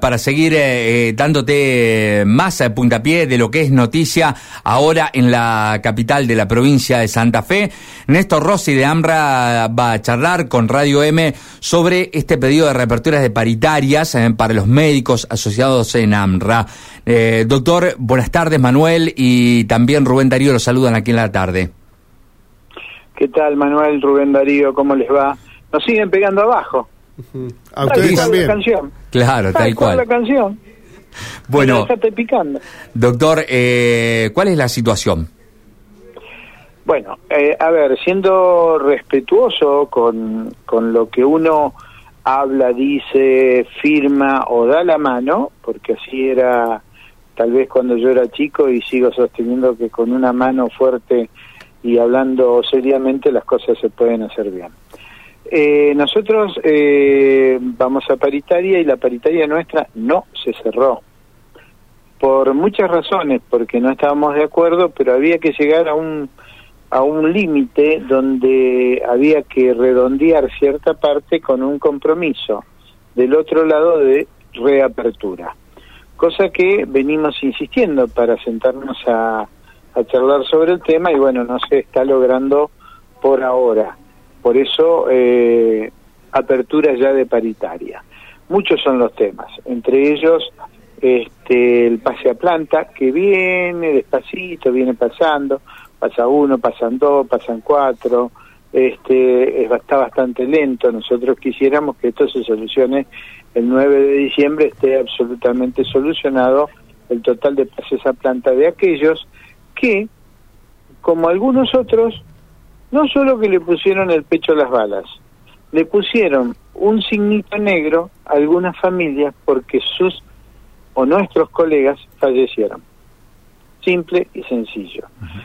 para seguir eh, eh, dándote más eh, puntapié de lo que es noticia ahora en la capital de la provincia de Santa Fe. Néstor Rossi de AMRA va a charlar con Radio M sobre este pedido de reaperturas de paritarias para los médicos asociados en AMRA. doctor, buenas tardes Manuel y también Rubén Darío los saludan aquí en la tarde. ¿Qué tal Manuel, Rubén Darío? ¿Cómo les va? Nos siguen pegando abajo. A ustedes también. Claro, tal, cual. la canción. Bueno, picando. doctor, eh, ¿cuál es la situación? Bueno, eh, a ver, siendo respetuoso con, con lo que uno habla, dice, firma o da la mano, porque así era tal vez cuando yo era chico y sigo sosteniendo que con una mano fuerte y hablando seriamente las cosas se pueden hacer bien. Eh, nosotros eh, vamos a paritaria y la paritaria nuestra no se cerró. Por muchas razones, porque no estábamos de acuerdo, pero había que llegar a un, a un límite donde había que redondear cierta parte con un compromiso del otro lado de reapertura. Cosa que venimos insistiendo para sentarnos a, a charlar sobre el tema y bueno, no se está logrando por ahora. Por eso, eh, apertura ya de paritaria. Muchos son los temas, entre ellos este, el pase a planta, que viene despacito, viene pasando, pasa uno, pasan dos, pasan cuatro, este, está bastante lento. Nosotros quisiéramos que esto se solucione el 9 de diciembre, esté absolutamente solucionado el total de pases a planta de aquellos que, como algunos otros, no solo que le pusieron el pecho a las balas, le pusieron un signito negro a algunas familias porque sus o nuestros colegas fallecieron. Simple y sencillo.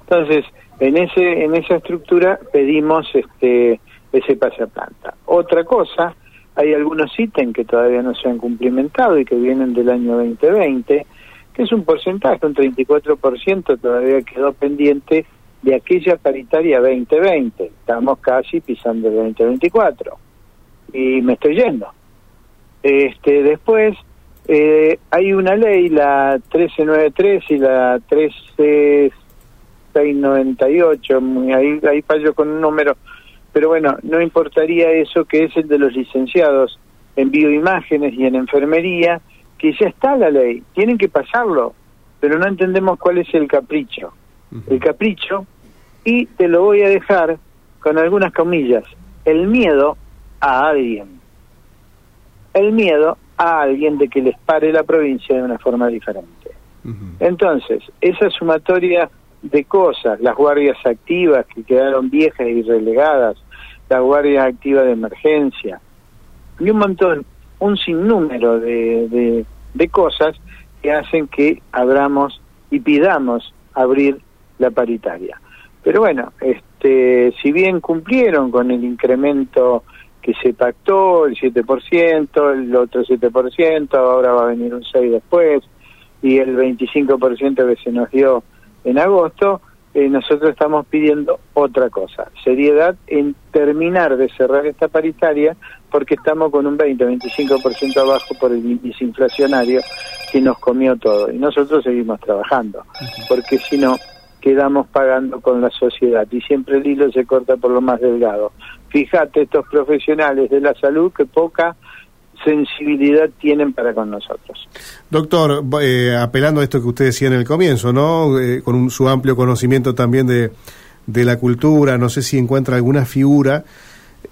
Entonces, en ese en esa estructura pedimos este ese pase a planta. Otra cosa, hay algunos ítems que todavía no se han cumplimentado y que vienen del año 2020, que es un porcentaje, un 34% todavía quedó pendiente de aquella paritaria 2020. Estamos casi pisando el 2024 y me estoy yendo. Este, después eh, hay una ley, la 1393 y la 13698, ahí, ahí fallo con un número, pero bueno, no importaría eso que es el de los licenciados en bioimágenes y en enfermería, que ya está la ley, tienen que pasarlo, pero no entendemos cuál es el capricho. El capricho y te lo voy a dejar con algunas comillas, el miedo a alguien. El miedo a alguien de que les pare la provincia de una forma diferente. Entonces, esa sumatoria de cosas, las guardias activas que quedaron viejas y relegadas, las guardias activas de emergencia, y un montón, un sinnúmero de, de, de cosas que hacen que abramos y pidamos abrir la paritaria. Pero bueno, este, si bien cumplieron con el incremento que se pactó, el 7%, el otro 7%, ahora va a venir un 6 después, y el 25% que se nos dio en agosto, eh, nosotros estamos pidiendo otra cosa, seriedad en terminar de cerrar esta paritaria, porque estamos con un 20-25% abajo por el índice inflacionario que nos comió todo, y nosotros seguimos trabajando, porque si no, quedamos pagando con la sociedad y siempre el hilo se corta por lo más delgado. Fíjate estos profesionales de la salud que poca sensibilidad tienen para con nosotros. Doctor, eh, apelando a esto que usted decía en el comienzo, ¿no? Eh, con su amplio conocimiento también de, de, la cultura, no sé si encuentra alguna figura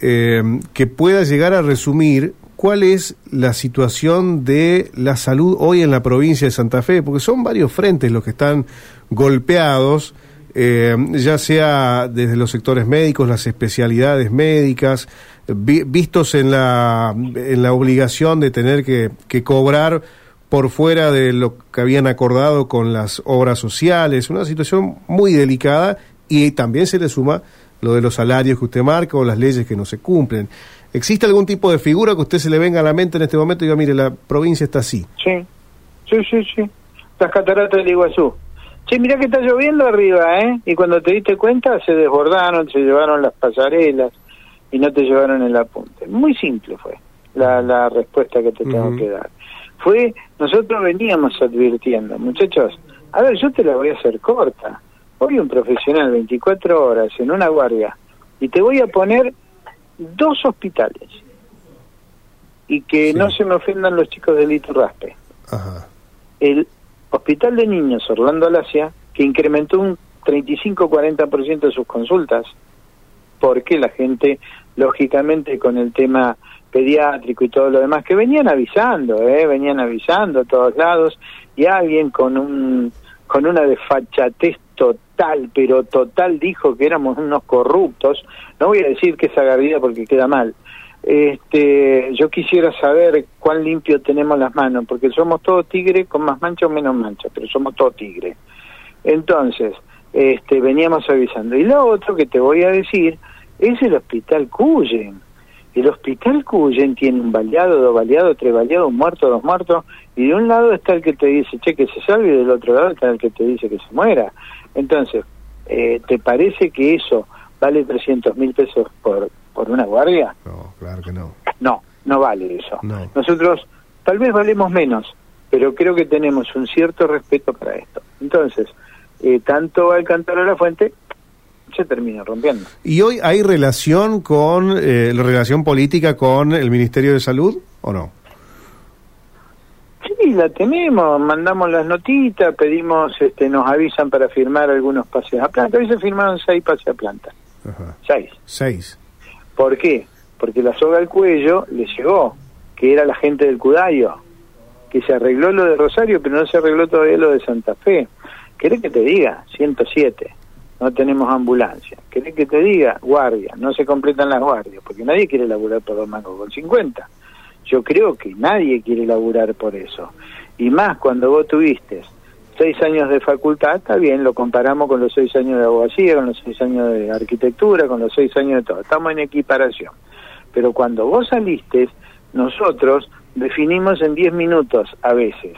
eh, que pueda llegar a resumir cuál es la situación de la salud hoy en la provincia de Santa Fe, porque son varios frentes los que están golpeados, eh, ya sea desde los sectores médicos, las especialidades médicas, vistos en la, en la obligación de tener que, que cobrar por fuera de lo que habían acordado con las obras sociales, una situación muy delicada y también se le suma lo de los salarios que usted marca o las leyes que no se cumplen. ¿Existe algún tipo de figura que usted se le venga a la mente en este momento y diga, mire, la provincia está así? Sí, sí, sí, sí. Las cataratas del Iguazú. Sí, mira que está lloviendo arriba, ¿eh? Y cuando te diste cuenta se desbordaron, se llevaron las pasarelas y no te llevaron el apunte. Muy simple fue la, la respuesta que te tengo que dar. fue, nosotros veníamos advirtiendo, muchachos, a ver, yo te la voy a hacer corta. Hoy un profesional 24 horas en una guardia y te voy a poner dos hospitales y que no se me ofendan los chicos del Iturraspe. Ajá. El Hospital de Niños Orlando Alasia, que incrementó un 35-40% de sus consultas, porque la gente, lógicamente, con el tema pediátrico y todo lo demás, que venían avisando, ¿eh? venían avisando a todos lados, y alguien con un con una desfachatez total, pero total dijo que éramos unos corruptos, no voy a decir que es agardida porque queda mal, este, yo quisiera saber cuán limpio tenemos las manos, porque somos todos tigres con más mancha o menos mancha, pero somos todos tigres. Entonces, este, veníamos avisando. Y lo otro que te voy a decir es el hospital Cuyen. El hospital Cuyen tiene un baleado, dos baleados, tres baleados, un muerto, dos muertos, y de un lado está el que te dice, che, que se salve, y del otro lado está el que te dice que se muera. Entonces, eh, ¿te parece que eso vale 300 mil pesos por, por una guardia? No, claro que no. No, no vale eso. Nosotros tal vez valemos menos, pero creo que tenemos un cierto respeto para esto. Entonces, eh, tanto al cantar a la fuente se termina rompiendo. ¿Y hoy hay relación con eh, la relación política con el Ministerio de Salud o no? Sí, la tenemos, mandamos las notitas, pedimos, este, nos avisan para firmar algunos pases a planta. Hoy se firmaron seis pases a planta. Seis. Seis. ¿Por qué? Porque la soga al cuello le llegó, que era la gente del Cudayo, que se arregló lo de Rosario, pero no se arregló todavía lo de Santa Fe. ¿Querés que te diga? 107 no tenemos ambulancia. ¿Querés que te diga? Guardia, no se completan las guardias, porque nadie quiere laburar por dos mangos con 50. Yo creo que nadie quiere laburar por eso. Y más cuando vos tuviste seis años de facultad, está bien, lo comparamos con los seis años de abogacía, con los seis años de arquitectura, con los seis años de todo. Estamos en equiparación. Pero cuando vos saliste, nosotros definimos en diez minutos a veces.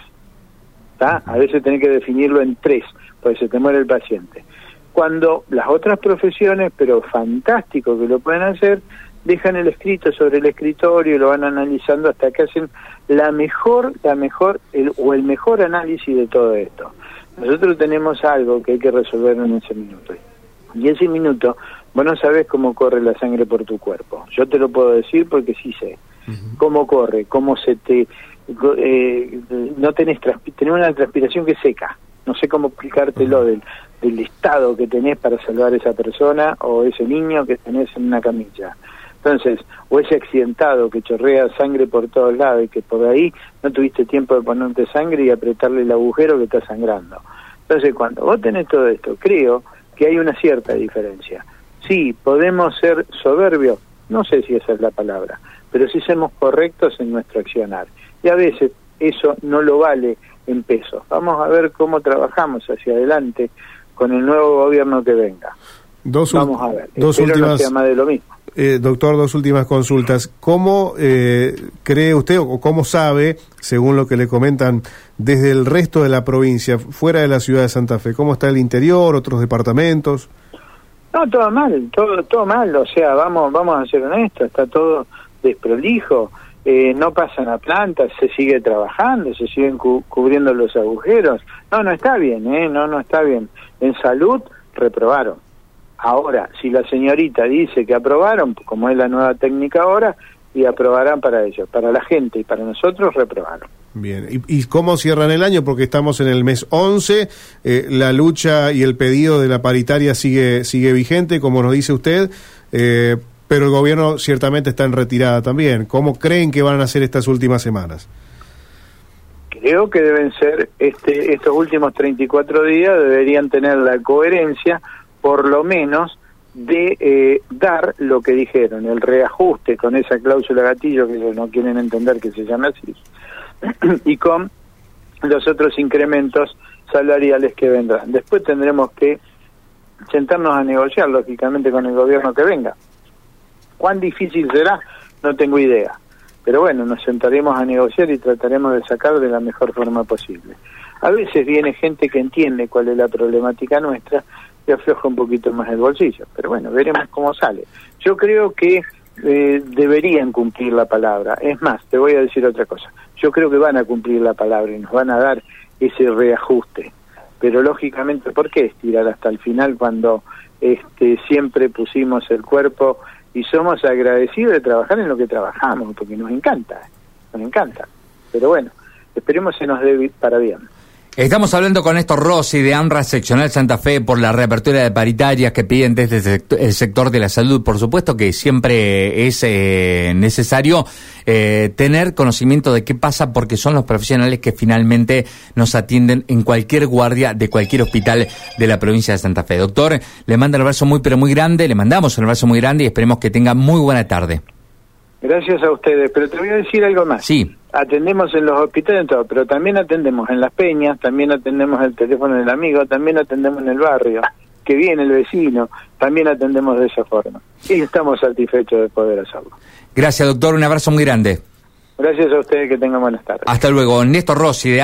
A veces tenés que definirlo en tres, porque se te muere el paciente cuando las otras profesiones, pero fantástico que lo pueden hacer, dejan el escrito sobre el escritorio y lo van analizando hasta que hacen la mejor, la mejor, el, o el mejor análisis de todo esto. Nosotros tenemos algo que hay que resolver en ese minuto. Y ese minuto, vos no sabés cómo corre la sangre por tu cuerpo. Yo te lo puedo decir porque sí sé. Cómo corre, cómo se te... Eh, no tenés, tenés una transpiración que seca no sé cómo explicártelo del, del estado que tenés para salvar a esa persona o ese niño que tenés en una camilla. Entonces, o ese accidentado que chorrea sangre por todos lados y que por ahí no tuviste tiempo de ponerte sangre y apretarle el agujero que está sangrando. Entonces, cuando vos tenés todo esto, creo que hay una cierta diferencia. Sí, podemos ser soberbios, no sé si esa es la palabra, pero sí somos correctos en nuestro accionar. Y a veces eso no lo vale en pesos. Vamos a ver cómo trabajamos hacia adelante con el nuevo gobierno que venga. Dos Vamos a ver. Dos últimas, de lo mismo. Eh, doctor, dos últimas consultas. ¿Cómo eh, cree usted o cómo sabe, según lo que le comentan desde el resto de la provincia, fuera de la ciudad de Santa Fe, cómo está el interior, otros departamentos? No, todo mal, todo todo mal. O sea, vamos vamos a ser honestos, está todo desprolijo eh, no pasan a plantas, se sigue trabajando, se siguen cubriendo los agujeros. No, no está bien, ¿eh? No, no está bien. En salud reprobaron. Ahora, si la señorita dice que aprobaron, como es la nueva técnica ahora, y aprobarán para ellos. Para la gente y para nosotros reprobaron. Bien, ¿Y, cómo cierran el año? Porque estamos en el mes 11, eh, la lucha y el pedido de la paritaria sigue, sigue vigente, como nos dice usted. Eh, pero el gobierno ciertamente está en retirada también. ¿Cómo creen que van a ser estas últimas semanas? Creo que deben ser, este, estos últimos 34 días deberían tener la coherencia, por lo menos, de eh, dar lo que dijeron, el reajuste con esa cláusula gatillo que ellos no quieren entender que se llame así, y con los otros incrementos salariales que vendrán. Después tendremos que sentarnos a negociar, lógicamente, con el gobierno que venga. ¿Cuán difícil será? No tengo idea. Pero bueno, nos sentaremos a negociar y trataremos de sacar de la mejor forma posible. A veces viene gente que entiende cuál es la problemática nuestra y afloja un poquito más el bolsillo. Pero bueno, veremos cómo sale. Yo creo que eh, deberían cumplir la palabra. Es más, te voy a decir otra cosa. yo creo que van a cumplir la palabra y nos van a dar ese reajuste. Pero lógicamente, ¿por qué estirar hasta el final cuando este, siempre pusimos el cuerpo y somos agradecidos de trabajar en lo que trabajamos, porque nos encanta, nos encanta. Pero bueno, esperemos se nos dé para bien. Estamos hablando con Néstor Rossi de AMRA Seccional Santa Fe por la reapertura de paritarias que piden desde el sector de la salud. Por supuesto que siempre es eh, necesario eh, tener conocimiento de qué pasa porque son los profesionales que finalmente nos atienden en cualquier guardia de cualquier hospital de la provincia de Santa Fe. Doctor, le manda un abrazo muy pero muy grande, le mandamos un abrazo muy grande y esperemos que tenga muy buena tarde. Gracias a ustedes, pero te voy a decir algo más. Sí. Atendemos en los hospitales, todo, pero también atendemos en las peñas, también atendemos el teléfono del amigo, también atendemos en el barrio, que viene el vecino, también atendemos de esa forma. Y estamos satisfechos de poder hacerlo. Gracias, doctor. Un abrazo muy grande. Gracias a ustedes, que tengan buenas tardes. Hasta luego. Néstor Rossi de